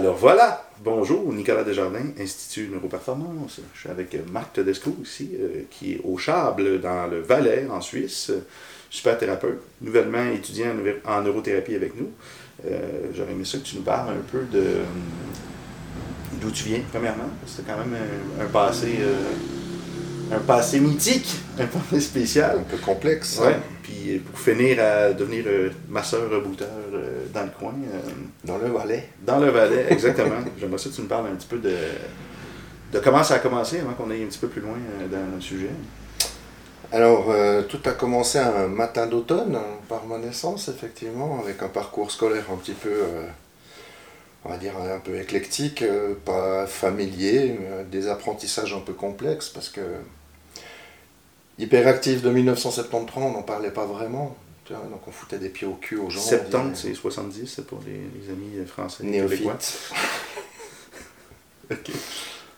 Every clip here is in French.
Alors voilà, bonjour, Nicolas Desjardins, Institut Neuroperformance. Je suis avec Marc Tedesco ici, euh, qui est au Chable, dans le Valais, en Suisse, super thérapeute, nouvellement étudiant en neurothérapie avec nous. Euh, j'aurais aimé ça que tu nous parles un peu d'où tu viens, premièrement. C'est quand même un, passé euh, un passé mythique, un passé spécial. Un peu complexe. Ouais. Puis pour finir à devenir masseur rebooteur dans le coin. dans le Valais. Dans le Valais, exactement. J'aimerais ça que tu nous parles un petit peu de, de comment ça a commencé avant qu'on aille un petit peu plus loin dans le sujet. Alors, euh, tout a commencé un matin d'automne, hein, par ma naissance, effectivement, avec un parcours scolaire un petit peu, euh, on va dire, un peu éclectique, euh, pas familier, des apprentissages un peu complexes, parce que hyperactif de 1973, on n'en parlait pas vraiment. donc on foutait des pieds au cul aux gens. 70, c'est 70, c'est pour les, amis français. Néophytes. ok.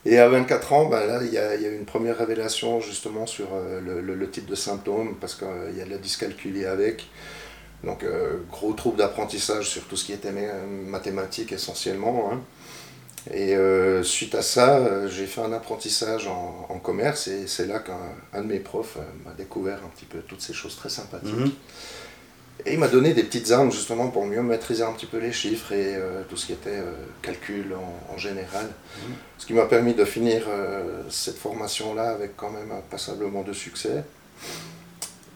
Et à 24 ans, ben là, il y, a, y, a, une première révélation justement sur euh, le, type de symptômes, parce qu'il y a de la dyscalculie avec. Donc, euh, gros trouble d'apprentissage sur tout ce qui était mathématiques essentiellement. Hein. Et euh, suite à ça, j'ai fait un apprentissage en, commerce et c'est là qu'un de mes profs m'a découvert un petit peu toutes ces choses très sympathiques. Mhm. Et il m'a donné des petites armes justement pour mieux maîtriser un petit peu les chiffres et euh, tout ce qui était euh, calcul en, général. Mhm. Ce qui m'a permis de finir euh, cette formation-là avec quand même passablement de succès.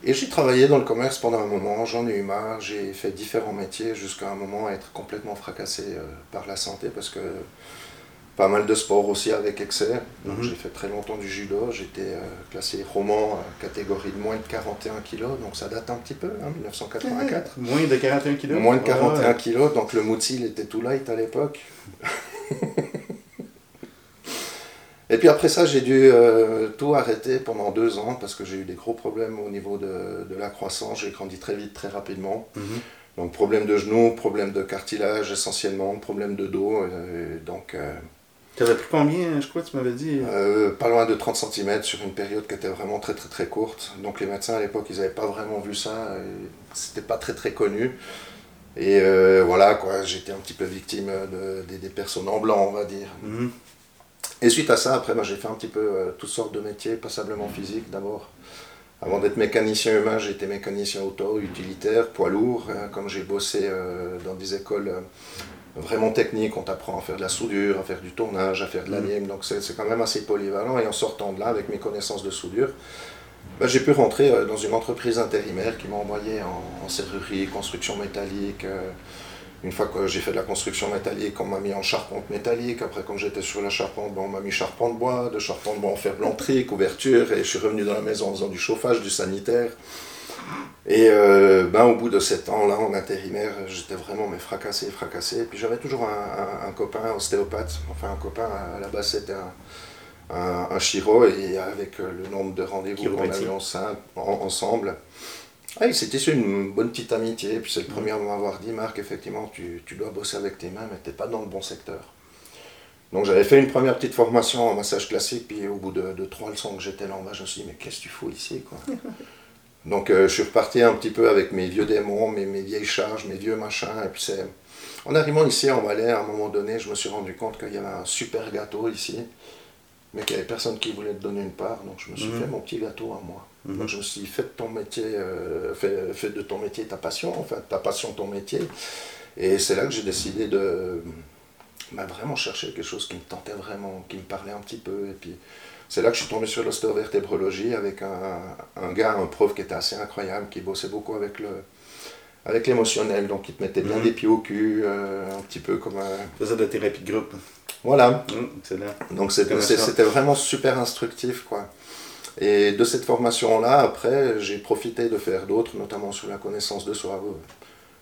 Et j'ai travaillé dans le commerce pendant un moment, j'en ai eu marre, j'ai fait différents métiers jusqu'à un moment être complètement fracassé par la santé parce que pas mal de sport aussi avec excès. Mhm. J'ai fait très longtemps du judo, j'étais euh, classé roman catégorie de moins de 41 kg, donc ça date un petit peu, 1984. Hein, moins de 41 kg Moins de 41 kg, donc le moutil était tout light à l'époque. Et puis après ça, j'ai dû euh, tout arrêter pendant deux ans parce que j'ai eu des gros problèmes au niveau de, la croissance. J'ai grandi très vite, très rapidement. Mhm. Donc problème de genoux, problème de cartilage essentiellement, problème de dos. Euh, donc tu avais pris combien, je crois, tu m'avais dit? euh, Pas loin de 30 cm sur une période qui était vraiment très très très courte. Donc les médecins à l'époque, ils n'avaient pas vraiment vu ça. C'était pas très très connu. Et euh, voilà, quoi, j'étais un petit peu victime des personnes en blanc, on va dire. Mhm. Et suite à ça, après, moi, j'ai fait un petit peu euh, toutes sortes de métiers, passablement physiques d'abord. Avant d'être mécanicien humain, j'étais mécanicien auto, utilitaire, poids lourd. Hein, comme j'ai bossé dans des écoles vraiment technique, on t'apprend à faire de la soudure, à faire du tournage, à faire de l'anime, mm. donc c'est quand même assez polyvalent. Et en sortant de là, avec mes connaissances de soudure, ben, j'ai pu rentrer euh, dans une entreprise intérimaire qui m'a envoyé en, serrurerie, construction métallique. Une fois que j'ai fait de la construction métallique, on m'a mis en charpente métallique. Après, quand j'étais sur la charpente, ben, on m'a mis charpente bois. De charpente bois, on fait blanterie, couverture. Et je suis revenu dans la maison en faisant du chauffage, du sanitaire. Et euh, ben, au bout de sept ans, là, en intérimaire, j'étais vraiment mais fracassé, fracassé. Et puis j'avais toujours un, un, copain ostéopathe, enfin un copain, à la base c'était un, un, chiro, et avec le nombre de rendez-vous qu'on a eu ensemble, ah, c'était sur une bonne petite amitié. Puis c'est le premier à m'avoir dit, Marc, effectivement, tu, tu, dois bosser avec tes mains, mais tu n'es pas dans le bon secteur. Donc j'avais fait une première petite formation en massage classique, puis au bout de, de trois leçons que j'étais là en bas, je me suis dit, mais qu'est-ce que tu fous ici quoi? Donc euh, je suis reparti un petit peu avec mes vieux démons, mes, mes vieilles charges, mes vieux machins. Et puis c'est... En arrivant ici en Valais, à un moment donné, je me suis rendu compte qu'il y avait un super gâteau ici, mais qu'il n'y avait personne qui voulait te donner une part. Donc je me suis mhm. fait mon petit gâteau à moi. Mhm. Donc je me suis dit, fais de ton métier, euh, fais, de ton métier ta passion, enfin ta passion ton métier. Et c'est là que j'ai décidé de bah, vraiment chercher quelque chose qui me tentait vraiment, qui me parlait un petit peu. Et puis c'est là que je suis tombé sur l'ostéovertébrologie avec un, un, gars, un prof qui était assez incroyable, qui bossait beaucoup avec le avec l'émotionnel, donc il te mettait bien mhm. des pieds au cul, euh, un petit peu comme un... Faisait de la thérapie de groupe. Voilà. Mmh, donc c'était vraiment super instructif, quoi. Et de cette formation-là, après, j'ai profité de faire d'autres, notamment sur la connaissance de soi.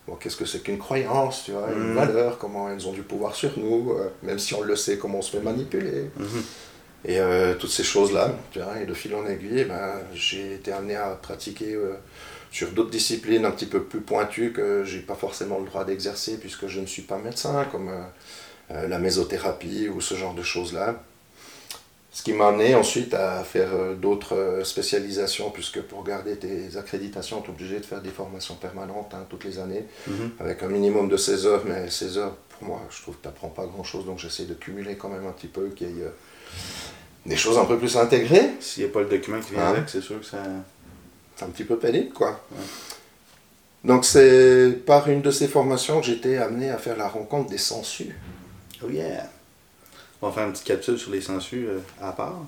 Bon, qu'est-ce que c'est qu'une croyance, tu vois, une mhm. valeur, comment elles ont du pouvoir sur nous, euh, même si on le sait, comment on se fait manipuler. Mhm. Et euh, toutes ces choses-là, et de fil en aiguille, ben, j'ai été amené à pratiquer euh, sur d'autres disciplines un petit peu plus pointues que j'ai pas forcément le droit d'exercer puisque je ne suis pas médecin, comme euh, la mésothérapie ou ce genre de choses-là. Ce qui m'a amené ensuite à faire euh, d'autres euh, spécialisations, puisque pour garder tes accréditations, tu es obligé de faire des formations permanentes hein, toutes les années, Mhm. avec un minimum de 16 heures, mais 16 heures, pour moi, je trouve que tu n'apprends pas grand-chose, donc j'essaie de cumuler quand même un petit peu, qu'il y ait euh, des choses un peu plus intégrées. S'il n'y a pas le document qui vient Ah. avec, c'est sûr que ça. C'est un petit peu pénible, quoi. Ouais. Donc c'est par une de ces formations que j'étais amené à faire la rencontre des sangsues. Oh yeah! On va faire une petite capsule sur les sangsues euh, à part.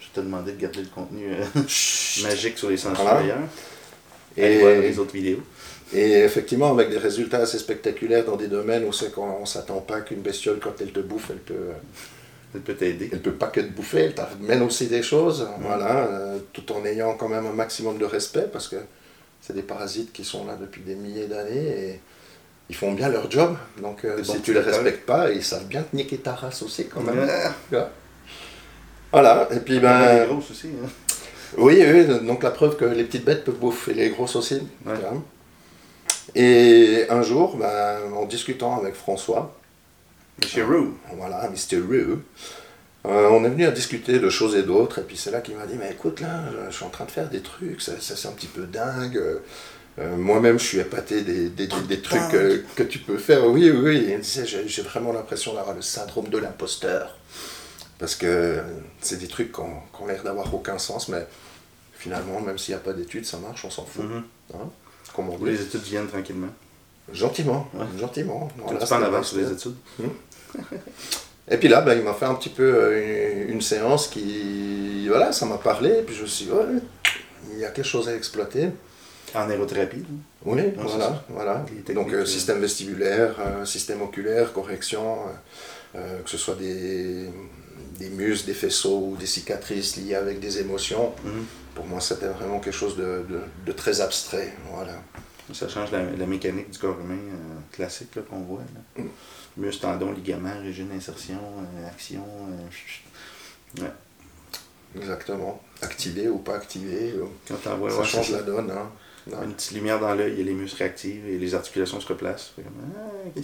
Je vais te demander de garder le contenu euh, magique sur les sangsues Voilà. d'ailleurs. Et voir les autres vidéos. et effectivement, avec des résultats assez spectaculaires dans des domaines où c'est qu'on ne s'attend pas qu'une bestiole, quand elle te bouffe, elle peut, Ça peut t'aider. elle peut pas que te bouffer, elle t'amène aussi des choses, voilà, euh, tout en ayant quand même un maximum de respect, parce que c'est des parasites qui sont là depuis des milliers d'années et ils font bien leur job. Donc euh, si tu les respectes pas, ils savent bien te niquer ta race aussi quand même. Ouais. Voilà, et puis Les ben... grosses aussi. hein. Oui, oui, donc la preuve que les petites bêtes peuvent bouffer les grosses aussi. Ouais. Et un jour, ben, en discutant avec François, Monsieur Roux. voilà, Mr. Rue, euh, on est venu à discuter de choses et d'autres, et puis c'est là qu'il m'a dit, mais écoute, là, je, suis en train de faire des trucs, ça, ça, c'est un petit peu dingue. Euh, Moi-même, je suis épaté des, des, des- des trucs euh, que tu peux faire. Oui, oui, oui. Il me disait, j'ai j'ai vraiment l'impression d'avoir le syndrome de l'imposteur. Parce que c'est des trucs qui ont, l'air d'avoir aucun sens, mais finalement, même s'il n'y a pas d'études, ça marche, on s'en fout. Mhm. Hein, on. Les études viennent tranquillement. Gentiment, Ouais. gentiment. Voilà, es pas en avance sur les bien. études. Et puis là, ben, il m'a fait un petit peu euh, une, une séance qui. Voilà, ça m'a parlé, et puis je me suis dit, ouais, il y a quelque chose à exploiter. En aérothérapie. Oui, c'est voilà, ça. voilà. Donc euh, euh, système vestibulaire, euh, système oculaire, correction, euh, que ce soit des, des muscles, des faisceaux ou des cicatrices liées avec des émotions. Mhm. Pour moi, c'était vraiment quelque chose de, de- de très abstrait. Voilà. Ça change la, la mécanique du corps humain classique qu'on voit. Là. Mm. Muscles, tendons, ligaments, régime d'insertion, euh, action. ouais. Exactement. Activé ou pas activé, Quand ça ouais, change c'est la ça. donne. hein. Une petite lumière dans l'œil et les muscles réactivent et les articulations se replacent. Comme, ah,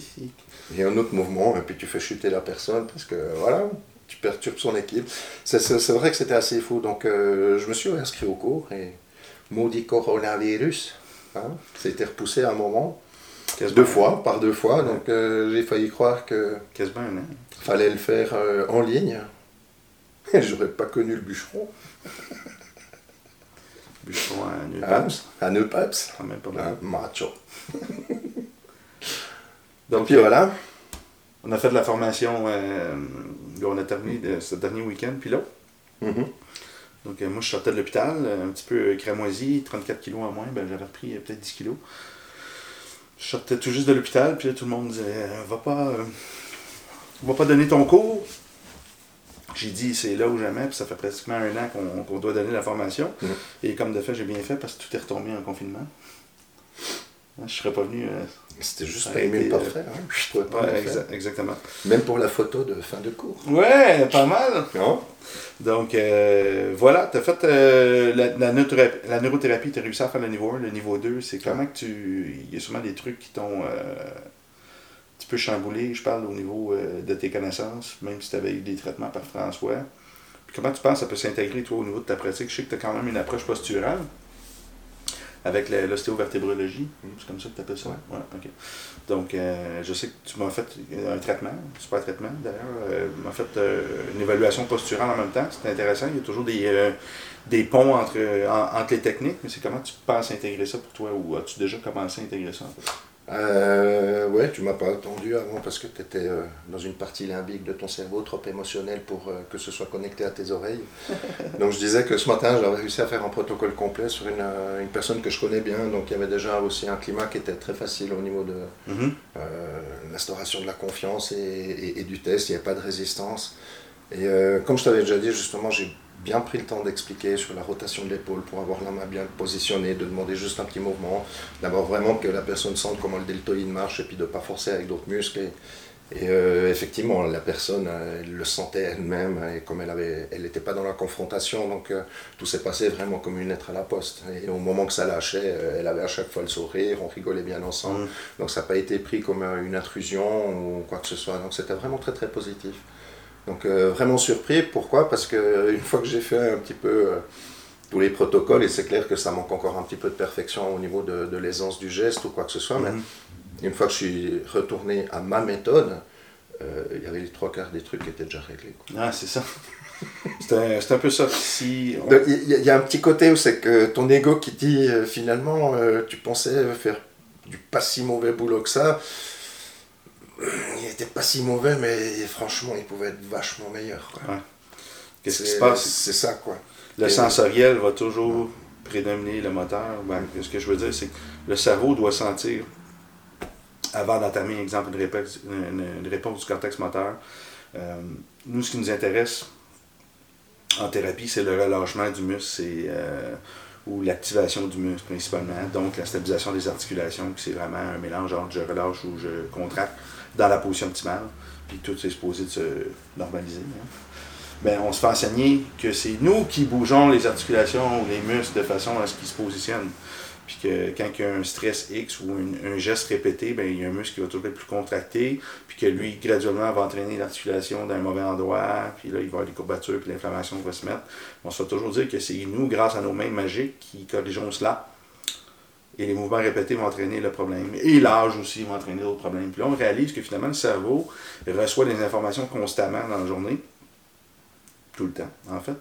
Il y a un autre mouvement, et puis tu fais chuter la personne parce que voilà, tu perturbes son équipe. C'est, vrai que c'était assez fou. Donc euh, je me suis inscrit au cours et maudit coronavirus. Hein, c'était repoussé à un moment, Quasiment- deux fois, par deux fois. Donc euh, j'ai failli croire que Quasiment an. fallait le faire euh, en ligne. Et j'aurais pas connu le bûcheron. Bûcheron à Neupaps. à Neupaps. Quand même pas Hein, mal. macho. Donc, Puis voilà. on a fait de la formation, euh, on a terminé de, ce dernier week-end, puis là. Mhm. Donc, euh, moi, je sortais de l'hôpital, euh, un petit peu cramoisi, 34 kilos en moins, ben, j'avais repris euh, peut-être 10 kilos. Je sortais tout juste de l'hôpital, puis là, tout le monde disait Va pas, va pas donner ton cours. J'ai dit C'est là ou jamais, puis ça fait pratiquement un an qu'on doit donner la formation. Mhm. Et comme de fait, j'ai bien fait parce que tout est retombé en confinement. Hein, Je serais pas venu. euh, C'était juste Ça pas a aimé été, le euh, portrait. Hein. Je pas ouais, exactement. Même pour la photo de fin de cours. Ouais, pas mal. Non? Donc, euh, voilà, tu as fait euh, la, la, neurothérapie, la neurothérapie, tu as réussi à faire le niveau 1, le niveau 2. C'est comment que tu. Il y a sûrement des trucs qui t'ont un petit peu chamboulé, je parle au niveau euh, de tes connaissances, même si tu avais eu des traitements par François. Puis comment tu penses que ça peut s'intégrer, toi, au niveau de ta pratique? Je sais que tu as quand même une approche posturale avec l'ostéovertébrologie. C'est comme ça que tu appelles ça? Ouais. ok. Donc, euh, je sais que tu m'as fait un traitement, un super traitement d'ailleurs. Euh, tu m'as fait euh, une évaluation posturale en même temps. C'est intéressant. Il y a toujours des, euh, des ponts entre, en- entre les techniques, mais c'est comment tu penses intégrer ça pour toi ou as-tu déjà commencé à intégrer ça en fait? Euh, ouais, tu m'as pas attendu avant parce que tu étais dans une partie limbique de ton cerveau trop émotionnelle pour euh, que ce soit connecté à tes oreilles. donc je disais que ce matin, j'avais réussi à faire un protocole complet sur une, euh, une personne que je connais bien. Donc il y avait déjà aussi un climat qui était très facile au niveau de Mhm. euh, l'instauration de la confiance et, et- et du test. Il n'y avait pas de résistance. Et euh, comme je t'avais déjà dit, justement, j'ai bien pris le temps d'expliquer sur la rotation de l'épaule pour avoir la main bien positionnée, de demander juste un petit mouvement, d'avoir vraiment que la personne sente comment le deltoïde marche et puis de ne pas forcer avec d'autres muscles. Et, et, euh, effectivement, la personne, euh, elle le sentait elle-même et comme elle n'était pas dans la confrontation, donc euh, tout s'est passé vraiment comme une lettre à la poste. Et au moment que ça lâchait, euh, elle avait à chaque fois le sourire, on rigolait bien ensemble. Mhm. Donc ça n'a pas été pris comme une intrusion ou quoi que ce soit. Donc c'était vraiment très très positif. Donc vraiment surpris. Pourquoi? Parce que une fois que j'ai fait un petit peu tous les protocoles, et c'est clair que ça manque encore un petit peu de perfection au niveau de, l'aisance du geste ou quoi que ce soit, mais mhm. une fois que je suis retourné à ma méthode, il y avait les trois quarts des trucs qui étaient déjà réglés. Ah, c'est ça. C'est un, peu ça. Si Il y, a un petit côté où c'est que ton ego qui dit euh, finalement euh, tu pensais faire du pas si mauvais boulot que ça. Il était pas si mauvais, mais franchement, il pouvait être vachement meilleur. Qu'est-ce qui se passe? C'est ça, quoi. Le sensoriel va toujours prédominer le moteur. Ben, ce que je veux dire, c'est que le cerveau doit sentir, avant d'entamer, exemple, une réponse, une, réponse du cortex moteur, euh, nous, ce qui nous intéresse, en thérapie, c'est le relâchement du muscle euh, ou l'activation du muscle principalement. Donc la stabilisation des articulations, c'est vraiment un mélange entre je relâche ou je contracte dans la position optimale. Puis tout est supposé de se normaliser. Hein. Ben, on se fait enseigner que c'est nous qui bougeons les articulations ou les muscles de façon à ce qu'ils se positionnent. Puis que quand il y a un stress X ou un geste répété, ben, il y a un muscle qui va toujours être plus contracté, puis que lui, graduellement, va entraîner l'articulation d'un mauvais endroit, puis là, il va avoir des courbatures, puis l'inflammation va se mettre. On se fait toujours dire que c'est nous, grâce à nos mains magiques, qui corrigeons cela. Et les mouvements répétés vont entraîner le problème. Et l'âge aussi va entraîner d'autres problèmes. Puis là, on réalise que finalement, le cerveau reçoit des informations constamment dans la journée, tout le temps, en fait.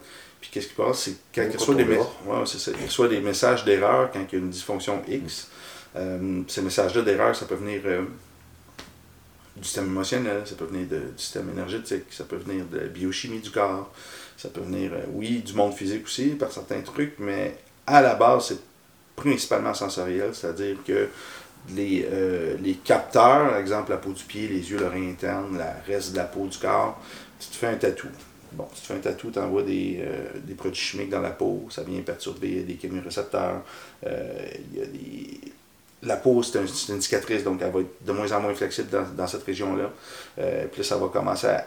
Puis qu'est-ce qui passe, c'est quand il reçoit, des il reçoit des messages d'erreur quand il y a une dysfonction X. Euh, ces messages-là d'erreur, ça peut venir euh, du système émotionnel, ça peut venir du système énergétique, ça peut venir de la biochimie du corps, ça peut venir, euh, oui, du monde physique aussi, par certains trucs, mais à la base, c'est principalement sensoriel, c'est-à-dire que les, les capteurs, par exemple la peau du pied, les yeux, l'oreille interne, le reste de la peau du corps, tu te fais un tatou. Bon, si tu fais un tatou, tu envoies des, euh, des, produits chimiques dans la peau, ça vient perturber des chimiorécepteurs. Euh, y a des... La peau, c'est une cicatrice, donc elle va être de moins en moins flexible dans, dans cette région-là. Euh, puis ça va commencer à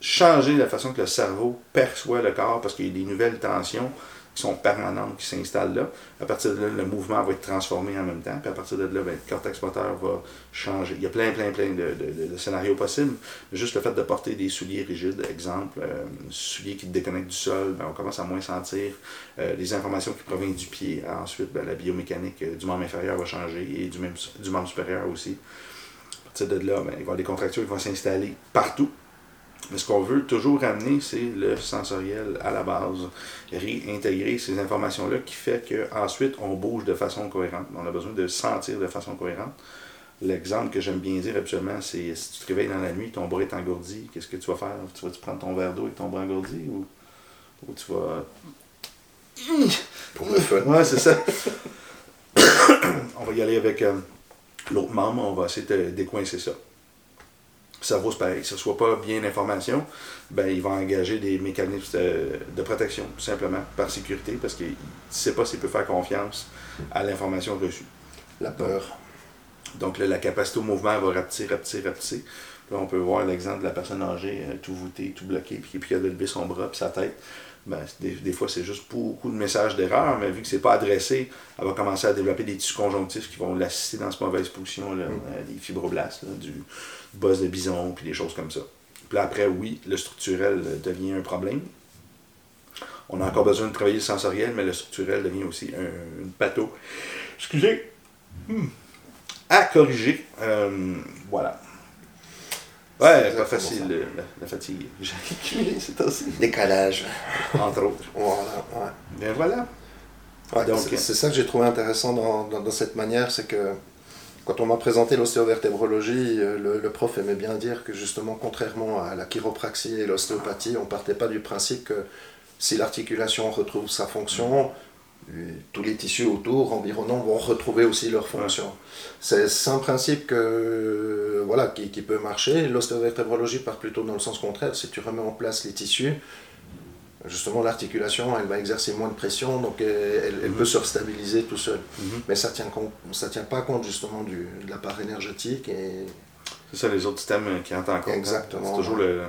changer la façon que le cerveau perçoit le corps parce qu'il y a des nouvelles tensions sont permanentes, qui s'installent là. À partir de là, le mouvement va être transformé en même temps. Puis à partir de là, ben, le cortex moteur va changer. Il y a plein, plein, plein de, scénarios possibles. Juste le fait de porter des souliers rigides, exemple, euh, souliers qui te déconnectent du sol, ben, on commence à moins sentir euh, les informations qui proviennent du pied. Ensuite, ben, la biomécanique euh, du membre inférieur va changer et du, même, du membre supérieur aussi. À partir de là, il va y avoir des contractures qui vont s'installer partout mais ce qu'on veut toujours ramener, c'est le sensoriel à la base. Réintégrer ces informations-là qui fait qu'ensuite, on bouge de façon cohérente. On a besoin de sentir de façon cohérente. L'exemple que j'aime bien dire habituellement, c'est si tu te réveilles dans la nuit, ton bras est engourdi, qu'est-ce que tu vas faire? Tu vas prendre ton verre d'eau avec ton bras engourdi ou, ou tu vas. Pour le fun. Ouais, c'est ça. on va y aller avec euh, l'autre membre, on va essayer de décoincer ça cerveau, c'est pareil. Si ne reçoit pas bien l'information, ben, il va engager des mécanismes de, protection, tout simplement, par sécurité, parce qu'il ne sait pas s'il peut faire confiance à l'information reçue. La peur. Donc, la capacité au mouvement va rapetisser, rapetisser, rapetisser. Là, on peut voir l'exemple de la personne âgée, euh, tout voûtée, tout bloqué, puis, qui a levé son bras, puis sa tête. Ben, des, fois, c'est juste beaucoup de messages d'erreur, mais vu que c'est pas adressé, elle va commencer à développer des tissus conjonctifs qui vont l'assister dans cette mauvaise position, là, mm. euh, des fibroblastes, du boss de bison, puis des choses comme ça. Puis après, oui, le structurel devient un problème. On a encore besoin de travailler le sensoriel, mais le structurel devient aussi un, une patho. Excusez. Hmm. À corriger. Euh, voilà. Ouais, pas facile, la, fatigue. J'ai c'est aussi. Décalage. Entre autres. Voilà, ouais. Bien voilà. c'est ça que j'ai trouvé intéressant dans, dans, cette manière, c'est que quand on m'a présenté l'ostéovertébrologie, euh, le, le, prof aimait bien dire que justement, contrairement à la chiropraxie et l'ostéopathie, on partait pas du principe que si l'articulation retrouve sa fonction, tous les tissus autour, environnants, vont retrouver aussi leur fonction. C'est un principe que, voilà, qui, qui peut marcher. L'ostéovertébrologie part plutôt dans le sens contraire. Si tu remets en place les tissus, justement l'articulation, elle va exercer moins de pression, donc elle, elle, peut mhm. se stabiliser tout seul. Mhm. Mais ça ne tient, ça tient pas compte justement du, de la part énergétique. Et... C'est ça, les autres systèmes qui entrent en compte. Hein. Exactement. C'est toujours le,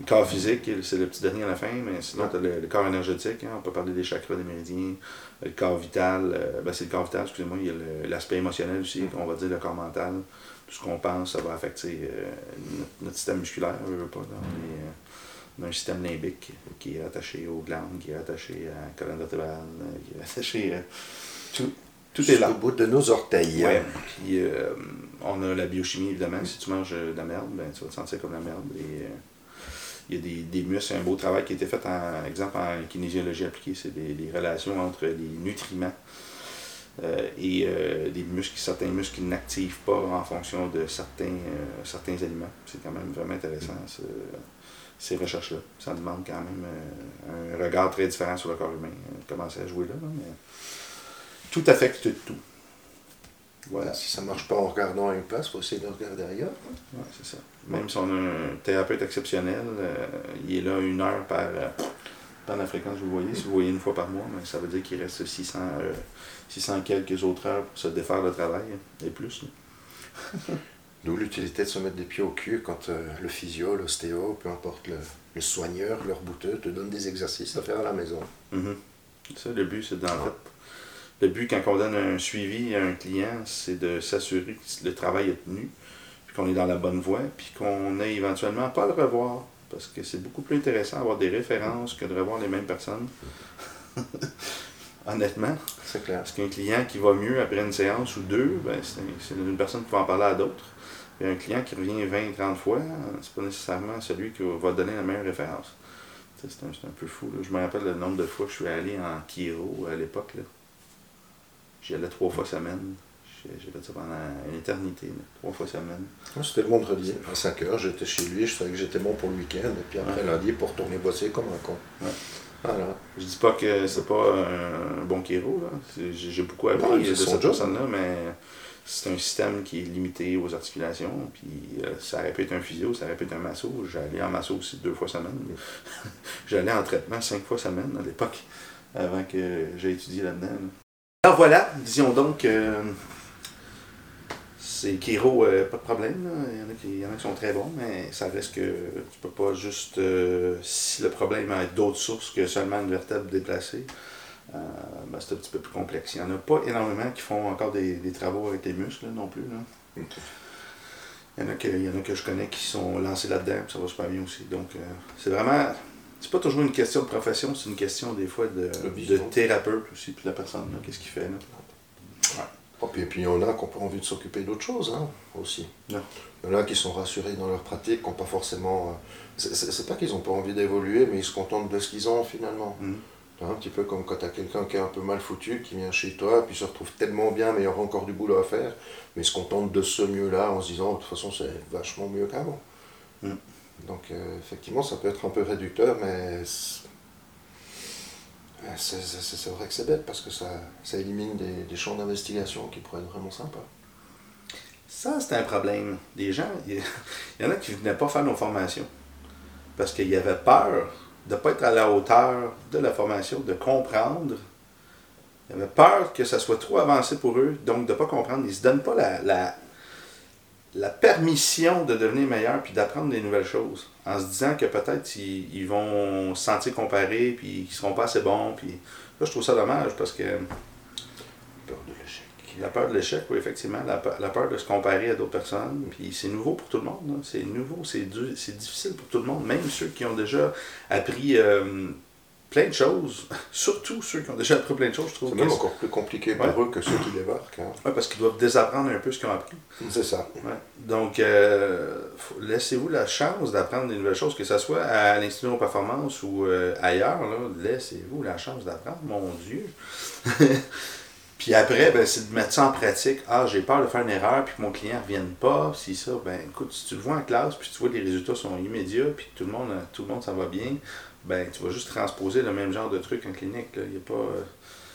le corps physique, c'est le petit dernier à la fin, mais sinon, tu as le, corps énergétique. Hein, on peut parler des chakras, des méridiens, le corps vital. Euh, ben, c'est le corps vital, excusez-moi. Il y a l'aspect émotionnel aussi, on va dire le corps mental. Tout ce qu'on pense, ça va affecter euh, notre, système musculaire, pas, dans, les, un système limbique qui est attaché aux glandes, qui est attaché à la colonne vertébrale, qui est attaché à... Tout, tout est là. Au bout de nos orteils. Ouais. Puis euh, on a la biochimie, évidemment. Si tu manges de la merde, ben, tu vas te sentir comme la merde. Et, euh, il y a des, des muscles, un beau travail qui a été fait, en exemple, en kinésiologie appliquée. C'est des, des relations entre les nutriments euh, et euh, des muscles, certains muscles qui n'activent pas en fonction de certains, euh, certains aliments. C'est quand même vraiment intéressant, ce- ces recherches-là. Ça demande quand même un regard très différent sur le corps humain. euh, Commencer à jouer là, mais tout affecte tout. Voilà. Si ça marche pas en regardant à une place, il faut essayer de regarder ailleurs. Ouais, c'est ça. Même si on a un thérapeute exceptionnel, euh, il est là une heure par, euh, par la fréquence, vous voyez. Si vous voyez une fois par mois, mais ça veut dire qu'il reste 600, euh, 600 quelques autres heures pour se défaire le travail, et plus. D'où l'utilité de se mettre des pieds au cul quand euh, le physio, l'ostéo, peu importe le, le soigneur, leur bouteux, te donne des exercices à faire à la maison. Mhm. Ça, le but, c'est d'en fait. Le but, quand on donne un suivi à un client, c'est de s'assurer que le travail est tenu, puis qu'on est dans la bonne voie, puis qu'on ait éventuellement pas à le revoir. Parce que c'est beaucoup plus intéressant d'avoir des références que de revoir les mêmes personnes. Honnêtement. C'est clair. Parce qu'un client qui va mieux après une séance ou deux, ben, c'est une personne qui va en parler à d'autres. Et un client qui revient 20, 30 fois, c'est pas nécessairement celui qui va donner la meilleure référence. C'est un, un peu fou. là. Je me rappelle le nombre de fois que je suis allé en Kiro à l'époque. J'y allais trois fois semaine. J'ai fait ça pendant une éternité, là. trois fois semaine. Moi, C'était le vendredi, à 5 heures, j'étais chez lui, je savais que j'étais bon pour le week-end, et puis après Ouais. lundi, pour retourner bosser comme un con. Ouais. Voilà. Je dis pas que c'est pas un bon. C'est- J'ai beaucoup appris Non, de cette personne-là, mais c'est un système qui est limité aux articulations. Puis euh, ça être un physio, ça être un masso. J'allais en masso aussi deux fois semaine. J'allais en traitement cinq fois semaine à l'époque, avant que j'ai étudié là-dedans. là. Alors voilà, disions donc euh, c'est Kiro, euh, pas de problème. Il, y en a qui, sont très bons, mais ça reste que tu peux pas juste. euh, si le problème a d'autres sources que seulement une vertèbre déplacée, euh, ben, c'est un petit peu plus complexe. Il n'y en a pas énormément qui font encore des, travaux avec les muscles non plus. Il y, en a que, il y en a que je connais qui sont lancés là-dedans, ça va super bien aussi. Donc, c'est vraiment. C'est pas toujours une question de profession, c'est une question des fois de, De de thérapeute aussi, puis la personne, là, qu'est-ce qu'il fait. Là? Oh, puis, et puis il y en a qui ont pas envie de s'occuper d'autre chose hein, aussi. Non. Il y en a qui sont rassurés dans leur pratique, qui n'ont pas forcément. euh, c'est- pas qu'ils n'ont pas envie d'évoluer, mais ils se contentent de ce qu'ils ont finalement. Mhm. Un petit peu comme quand tu as quelqu'un qui est un peu mal foutu, qui vient chez toi, puis se retrouve tellement bien, mais il y aura encore du boulot à faire, mais il se contente de ce mieux-là en se disant, de toute façon, c'est vachement mieux qu'avant. Mhm. Donc, euh, effectivement, ça peut être un peu réducteur, mais c'est c'est- vrai que c'est bête parce que ça, ça élimine des, champs d'investigation qui pourraient être vraiment sympas. Ça, c'est un problème. Des gens, il y, en a qui ne venaient pas faire nos formations parce qu'ils avaient peur de ne pas être à la hauteur de la formation, de comprendre. Ils avaient peur que ça soit trop avancé pour eux, donc de ne pas comprendre. Ils ne se donnent pas la, la permission de devenir meilleur puis d'apprendre des nouvelles choses en se disant que peut-être ils, ils vont se sentir comparés puis qu'ils ne seront pas assez bons. Puis là, je trouve ça dommage parce que Peur de l'échec. la peur de l'échec, oui, effectivement. La peur, la peur de se comparer à d'autres personnes. Puis c'est nouveau pour tout le monde. là. C'est nouveau, c'est difficile pour tout le monde. Même ceux qui ont déjà appris euh, plein de choses. Surtout ceux qui ont déjà appris plein de choses, je trouve. C'est même c'est- encore plus compliqué pour Ouais. eux que ceux qui débarquent. hein. Ouais, parce qu'ils doivent désapprendre un peu ce qu'ils ont appris. C'est ça. Ouais. Donc, euh, laissez-vous la chance d'apprendre des nouvelles choses, que ce soit à l'Institut de performance ou euh, ailleurs. Laissez-vous la chance d'apprendre, mon Dieu. puis après, ben, c'est de mettre ça en pratique. Ah, j'ai peur de faire une erreur, puis que mon client ne revienne pas. Si ça, ben écoute, si tu le vois en classe, puis tu vois que les résultats sont immédiats, puis tout le monde, tout le monde ça va bien, ben tu vas juste transposer le même genre de truc en clinique. Là. Y a pas, euh,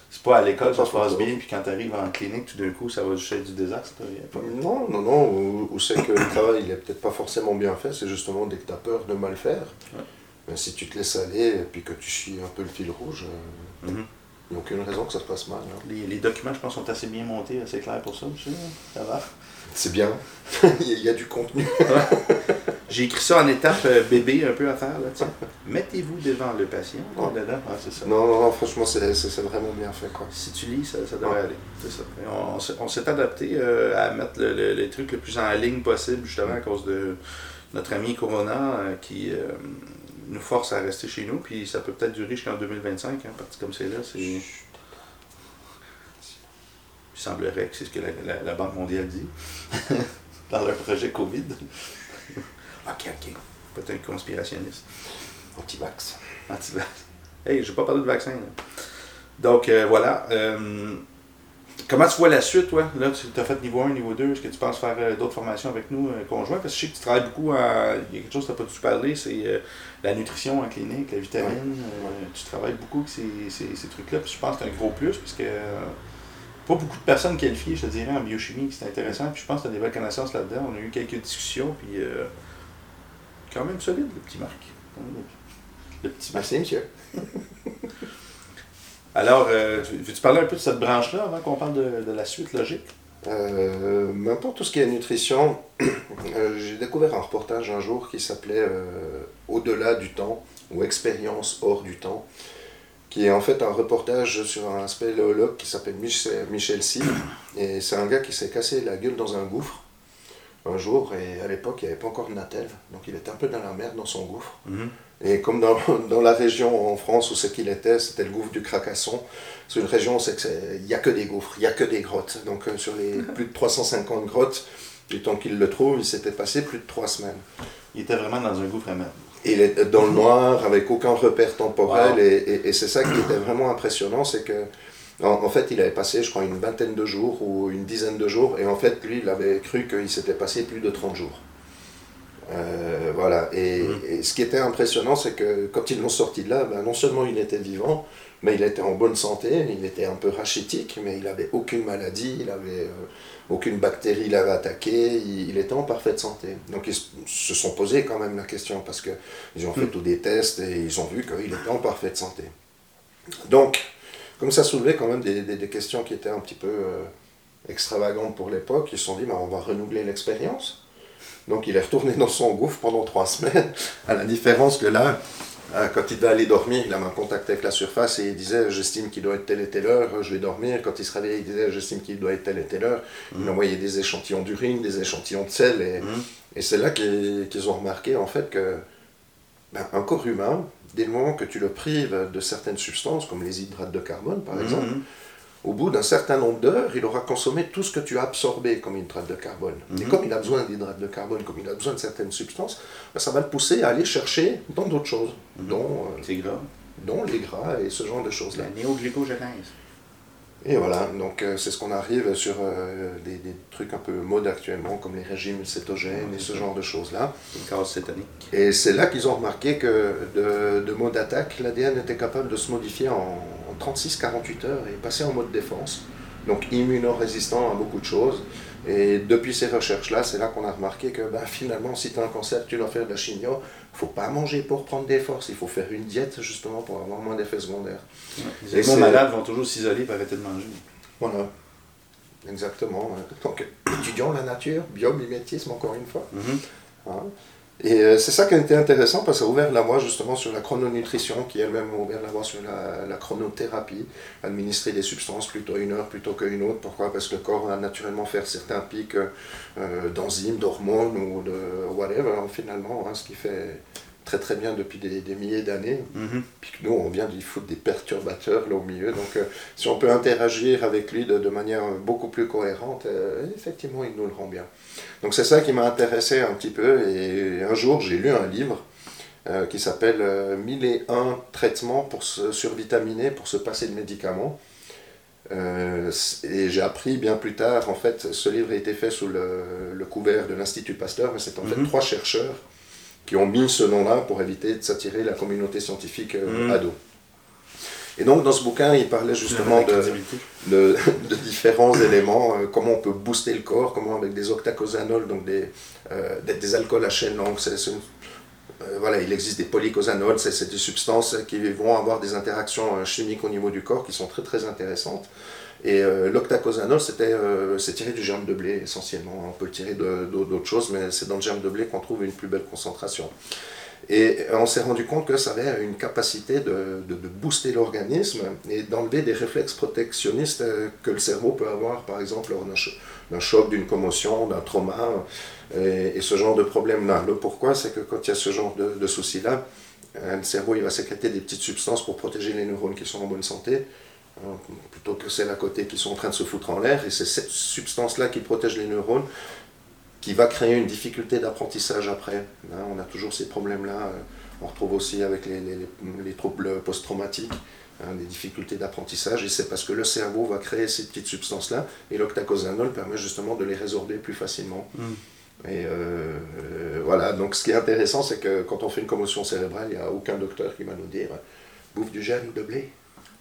c'est pas à l'école ça se passe bien, puis quand tu arrives en clinique, tout d'un coup, ça va juste être du désastre. là. Il y a pas- Non, non, non, ou, ou c'est que le travail il est peut-être pas forcément bien fait, c'est justement dès que tu as peur de mal faire. Ouais. Mais si tu te laisses aller et puis que tu suis un peu le fil rouge, il Mhm. n'y a aucune raison que ça se passe mal. hein. Les, les documents, je pense, sont assez bien montés, assez clairs pour ça, monsieur. Ça va? C'est bien, il y a du contenu. J'ai écrit ça en étape euh, bébé un peu à faire, là, tu sais. Mettez-vous devant le patient. Ouais. Ah, ça. Non, non, non, franchement, c'est vraiment bien fait. Quoi. Si tu lis, ça, ça devrait Ouais. aller. C'est ça. On, on s'est- adapté euh, à mettre le, le- les trucs le plus en ligne possible, justement, à cause de notre ami Corona, euh, qui, nous force à rester chez nous, puis ça peut peut-être durer jusqu'en 2025, hein, parti comme c'est là, c'est... Il semblerait que c'est ce que la, la Banque mondiale dit dans leur projet COVID. Ok, ok. Peut-être conspirationniste. Anti-vax. Anti-vax. Hey, je vais pas parler de vaccin. Là. Donc, euh, voilà. Euh, comment tu vois la suite, toi? Là, tu as fait niveau 1, niveau 2. Est-ce que tu penses faire euh, d'autres formations avec nous conjoints? Parce que je sais que tu travailles beaucoup. Il y a quelque chose que tu n'as pas dû parler, c'est la nutrition en clinique, la vitamine. tu travailles beaucoup avec ces, ces, ces trucs-là. Puis je pense que c'est un gros plus, parce que pas beaucoup de personnes qualifiées, je te dirais, en biochimie, c'est intéressant. Puis je pense que tu as des belles connaissances là-dedans. On a eu quelques discussions, puis quand même solide, le petit Marc. Le petit Merci, monsieur. Alors, euh, veux-tu parler un peu de cette branche-là avant qu'on parle de, la suite logique? Euh, pour tout ce qui est nutrition, euh, j'ai découvert un reportage un jour qui s'appelait euh, Au-delà du temps ou Expérience hors du temps, qui est en fait un reportage sur un spéléologue qui s'appelle Michel, Michel Et c'est un gars qui s'est cassé la gueule dans un gouffre un jour, et à l'époque il n'y avait pas encore de Natel, donc il était un peu dans la merde dans son gouffre. Mhm. Et comme dans, dans, la région en France où c'est qu'il était, c'était le gouffre du Cracasson. C'est une région où il n'y a que des gouffres, il n'y a que des grottes. Donc euh, sur les plus de 350 grottes, du temps qu'il le trouve, il s'était passé plus de trois semaines. Il était vraiment dans un gouffre à merde. Il est dans le noir, avec aucun repère temporel, et, et, c'est ça qui était vraiment impressionnant, c'est que en, fait, il avait passé, je crois, une vingtaine de jours ou une dizaine de jours, et en fait, lui, il avait cru qu'il s'était passé plus de 30 jours. Euh, voilà. Mmh. Et, ce qui était impressionnant, c'est que quand ils l'ont sorti de là, ben, non seulement il était vivant, mais il était en bonne santé, il était un peu rachitique, mais il n'avait aucune maladie, il avait euh, aucune bactérie l'avait attaqué, il, était en parfaite santé. Donc ils se sont posés quand même la question, parce qu'ils ont fait mmh. tous des tests et ils ont vu qu'il était en parfaite santé. Donc, comme ça soulevait quand même des, des, questions qui étaient un petit peu euh, extravagantes pour l'époque, ils se sont dit, ben, on va renouveler l'expérience. Donc il est retourné dans son gouffre pendant trois semaines, à la différence que là, euh, quand il va aller dormir, il a un contact avec la surface et il disait j'estime qu'il doit être telle et telle heure, je vais dormir. Quand il se réveillait, il disait j'estime qu'il doit être telle et telle heure. Il mmh. envoyait des échantillons d'urine, des échantillons de sel et, mmh. et c'est là qu'ils ont remarqué en fait que ben, un corps humain, dès le moment que tu le prives de certaines substances comme les hydrates de carbone par mmh. exemple, au bout d'un certain nombre d'heures, il aura consommé tout ce que tu as absorbé comme hydrate de carbone. Et mhm. comme il a besoin d'hydrate de carbone, comme il a besoin de certaines substances, ben, ça va le pousser à aller chercher dans d'autres choses, mhm. dont, euh, gras. dont les gras et ce genre de choses-là. La néoglycogénèse. Et voilà, donc euh, c'est ce qu'on arrive sur euh, des, des, trucs un peu mode actuellement, comme les régimes cétogènes et ce genre de choses-là. Les gaz cétoniques. Et c'est là qu'ils ont remarqué que de, de mode attaque, l'ADN était capable de se modifier en, 36-48 heures et passer en mode défense, donc immunorésistant à beaucoup de choses. Et depuis ces recherches-là, c'est là, qu'on a remarqué que ben, finalement, si tu as un cancer, tu dois faire de la chimio, il ne faut pas manger pour prendre des forces, il faut faire une diète justement pour avoir moins d'effets secondaires. les bons malades vont toujours s'isoler pour arrêter de manger. Voilà, exactement. Donc, étudions la nature, biomimétisme encore une fois. Mm-hmm. Hein. Et euh, c'est ça qui a été intéressant parce que ça a ouvert la voie justement sur la chrononutrition, qui elle-même a ouvert la voie sur la, chronothérapie, administrer des substances plutôt une heure plutôt qu'une autre. Pourquoi? Parce que le corps va naturellement faire certains pics euh, d'enzymes, d'hormones ou de whatever, finalement, hein, ce qui fait très très bien depuis des, milliers d'années. Mhm. Puis nous, on vient d'y foutre des perturbateurs là au milieu. Donc, euh, si on peut interagir avec lui de, de manière beaucoup plus cohérente, euh, effectivement, il nous le rend bien. Donc, c'est ça qui m'a intéressé un petit peu. Et un jour, j'ai lu un livre euh, qui s'appelle 1001 traitements pour se survitaminer, pour se passer de médicaments. et j'ai appris bien plus tard, en fait, ce livre a été fait sous le, couvert de l'Institut Pasteur, mais c'est en fait mhm. trois chercheurs qui ont mis ce nom-là pour éviter de s'attirer la communauté scientifique euh, mmh. ado. Et donc dans ce bouquin, il parlait justement de, de, différents éléments, euh, comment on peut booster le corps, comment avec des octacosanols, donc des, euh, des, alcools à chaîne longue, voilà, il existe des polycosanols, c'est des substances qui vont avoir des interactions chimiques au niveau du corps qui sont très très intéressantes. Et euh, l'octacosanol, c'était, euh, c'est tiré du germe de blé essentiellement. On peut le tirer d'autres choses, mais c'est dans le germe de blé qu'on trouve une plus belle concentration. Et on s'est rendu compte que ça avait une capacité de, de, booster l'organisme et d'enlever des réflexes protectionnistes euh, que le cerveau peut avoir, par exemple, lors d'un choc, d'une commotion, d'un trauma, et, ce genre de problème-là. Le pourquoi, c'est que quand il y a ce genre de, de soucis-là, le cerveau il va sécréter des petites substances pour protéger les neurones qui sont en bonne santé, plutôt que celles à côté qui sont en train de se foutre en l'air. Et c'est cette substance-là qui protège les neurones qui va créer une difficulté d'apprentissage après. Hein, on a toujours ces problèmes-là. On retrouve aussi avec les, les, troubles post-traumatiques. Hein, des difficultés d'apprentissage, et c'est parce que le cerveau va créer ces petites substances-là, et l'octacosanol permet justement de les résorber plus facilement. Mm. Et euh, euh, voilà, donc ce qui est intéressant, c'est que quand on fait une commotion cérébrale, il n'y a aucun docteur qui va nous dire bouffe du gel ou de blé,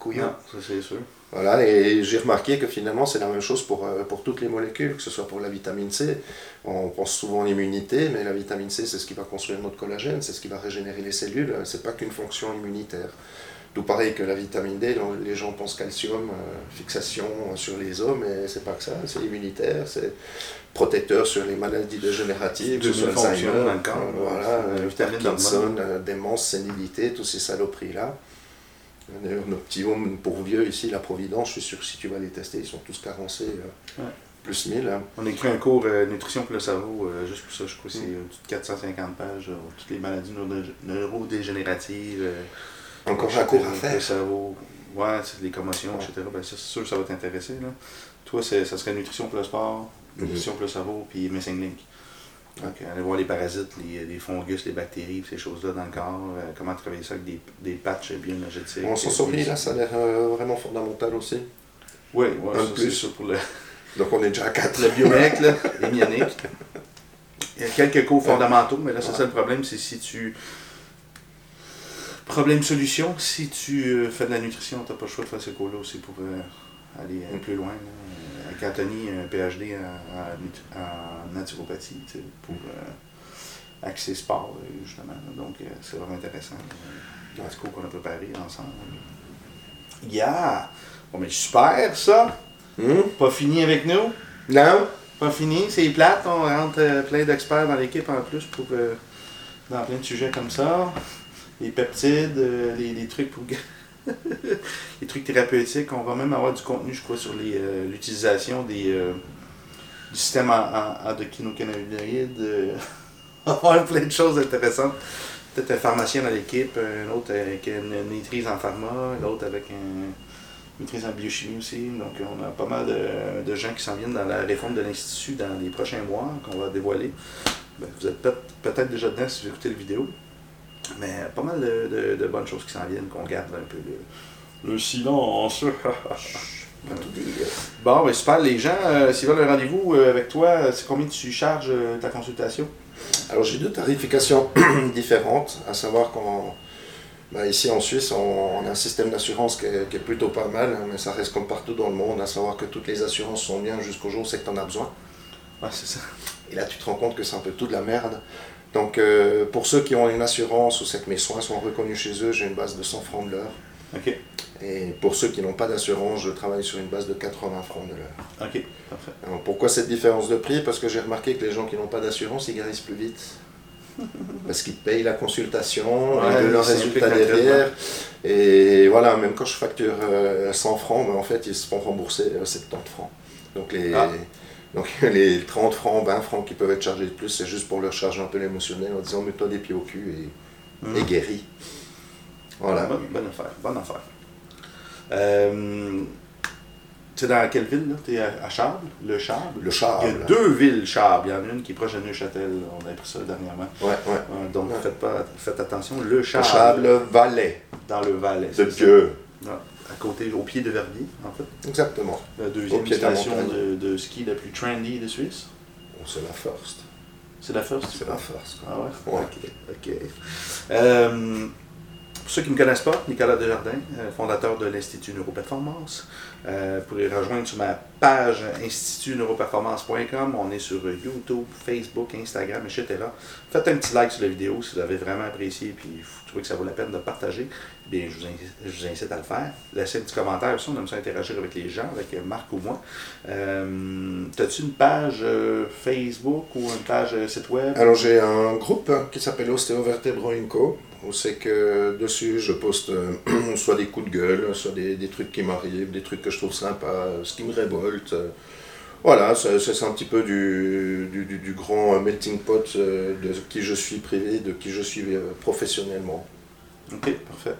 couillon. ça c'est sûr. Voilà, et j'ai remarqué que finalement c'est la même chose pour, euh, pour toutes les molécules, que ce soit pour la vitamine C. On pense souvent à l'immunité, mais la vitamine C c'est ce qui va construire notre collagène, c'est ce qui va régénérer les cellules, c'est pas qu'une fonction immunitaire. Tout pareil que la vitamine D, les gens pensent calcium, fixation sur les os, mais c'est pas que ça, c'est immunitaire, c'est protecteur sur les maladies dégénératives, que ce soit Alzheimer, voilà, euh, Parkinson, euh, démence, sénilité, tous ces saloperies-là. D'ailleurs, nos petits hommes pour vieux ici, la Providence, je suis sûr que si tu vas les tester, ils sont tous carencés, euh, plus 1000. Hein. On écrit un cours Nutrition pour le cerveau, juste pour ça, je crois que c'est 450 pages, toutes les maladies neurodégénératives. Encore un cours à faire. Le cerveau, ouais, les commotions, etc. Ben, c'est sûr que ça va t'intéresser. Toi, ça serait Nutrition pour le sport nutrition plus cerveau, puis Missing Link. Donc, aller voir les parasites, les, les fungus, les bactéries, ces choses-là dans le corps, euh, comment travailler ça avec des, des patchs bioénergétiques. On s'en souvient, là, ça a l'air euh, vraiment fondamental aussi. Oui, ouais, ça, plus. Ça pour le... Donc on est déjà à 4. Le biomec, là, l'hémionique. Il y a quelques cours fondamentaux, mais là, c'est ça le problème, c'est si tu... Problème-solution, si tu euh, fais de la nutrition, tu n'as pas le choix de faire ces cours-là aussi pour aller un mm. plus loin. Anthony un PhD en, naturopathie pour euh, accès sport, justement. Donc, euh, c'est vraiment intéressant. Dans ce cours qu'on a préparé ensemble. Yeah! Bon, mais super, ça! Hmm? Pas fini avec nous? Non! Pas fini, c'est plate. On rentre euh, plein d'experts dans l'équipe en plus pour dans plein de sujets comme ça. Les peptides, les, les trucs pour les trucs thérapeutiques. On va même avoir du contenu, je crois, sur euh, l'utilisation des euh, du système endocrinocannabinoïde. Euh, on va avoir plein de choses intéressantes. Peut-être un pharmacien dans l'équipe, un autre avec une maîtrise en pharma, l'autre avec une maîtrise en biochimie aussi. Donc on a pas mal de, gens qui s'en viennent dans la réforme de l'Institut dans les prochains mois qu'on va dévoiler. Ben, vous êtes peut-être déjà dedans si vous écoutez la vidéo. Mais pas mal de, bonnes choses qui s'en viennent, qu'on garde un peu le, le silence. bon, ben super. Les gens, euh, s'ils veulent un rendez-vous euh, avec toi, c'est combien tu charges euh, ta consultation? Alors j'ai deux tarifications différentes, à savoir qu'on. Ben, ici en Suisse, on, a un système d'assurance qui, est plutôt pas mal, hein, mais ça reste comme partout dans le monde, à savoir que toutes les assurances sont bien jusqu'au jour où c'est que tu en as besoin. Ouais, c'est ça. Et là, tu te rends compte que c'est un peu tout de la merde. Donc, euh, pour ceux qui ont une assurance ou c'est que mes soins sont reconnus chez eux, j'ai une base de 100 francs de l'heure. OK. Et pour ceux qui n'ont pas d'assurance, je travaille sur une base de 80 francs de l'heure. OK, parfait. pourquoi cette différence de prix? Parce que j'ai remarqué que les gens qui n'ont pas d'assurance, ils guérissent plus vite. Parce qu'ils payent la consultation, ils donnent leur résultat derrière. Et voilà, même quand je facture 100 euh, francs, ben, en fait, ils se font rembourser 70 euh, francs. Donc les, ah. Donc les 30 francs, 20 francs qui peuvent être chargés de plus, c'est juste pour leur charger un peu l'émotionnel en disant mets-toi des pieds au cul et, mmh. guéris. Voilà. Bonne, affaire, bonne affaire. Euh, tu dans quelle ville là? Tu es à, Chable Le Chable Le Chable. Il y a deux villes Chable. Il y en a une qui est proche de Neuchâtel. On a appris ça dernièrement. Ouais, ouais. donc Faites, pas, faites attention. Le Chable. Le Chable Valais. Dans le Valais. De Dieu à côté, au pied de Verbier, en fait. Exactement. La deuxième station de, de, ski la plus trendy de Suisse. Oh, c'est la First. C'est la First C'est la First. Ah ouais? ouais. Ok. ok. Euh, pour ceux qui ne me connaissent pas, Nicolas Desjardins, euh, fondateur de l'Institut Neuroperformance. Euh, vous pourrez rejoindre sur ma page institutneuroperformance.com. On est sur YouTube, Facebook, Instagram, etc. Faites un petit like sur la vidéo si vous avez vraiment apprécié et vous trouvez que ça vaut la peine de partager. Bien, je vous, incite, à le faire. Laissez un petit commentaire aussi, on aime ça interagir avec les gens, avec Marc ou moi. Euh, As-tu une page Facebook ou une page site web? Alors, j'ai un groupe qui s'appelle Ostéovertebro Co où c'est que dessus je poste euh, soit des coups de gueule, soit des, des trucs qui m'arrivent, des trucs que je trouve sympas, ce qui me révolte. Voilà, c'est un petit peu du, du, du, grand melting pot euh, de qui je suis privé, de qui je suis euh, professionnellement. Ok, parfait.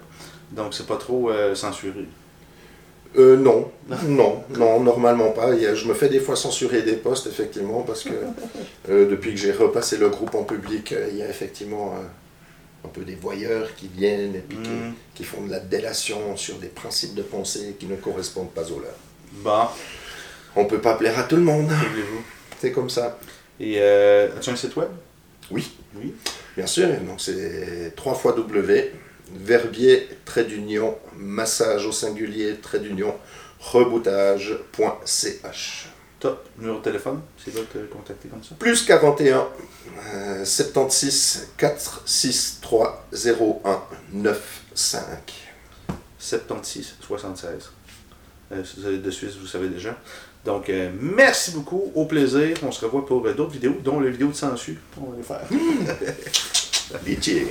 Donc, c'est pas trop euh, censuré? Euh, non, non, non, normalement pas. Je me fais des fois censurer des posts, effectivement, parce que euh, depuis que j'ai repassé le groupe en public, euh, il y a effectivement euh, un peu des voyeurs qui viennent et puis qui, Mm. qui font de la délation sur des principes de pensée qui ne correspondent pas aux leurs. Bon, On peut pas plaire à tout le monde, c'est comme ça. Et euh, as-tu un site web? Oui. Oui. Bien sûr, donc c'est 3 fois W, verbier, trait d'union, massage au singulier, trait d'union, reboutage.ch. Top. Numéro de téléphone, c'est là te contacter comme ça. Plus 41 euh, 76 463 01 95. 76 76. Euh, si vous avez de Suisse, vous savez déjà. Donc, euh, merci beaucoup. Au plaisir. On se revoit pour euh, d'autres vidéos, dont la vidéo de Sensu. On va les faire. Les tirs.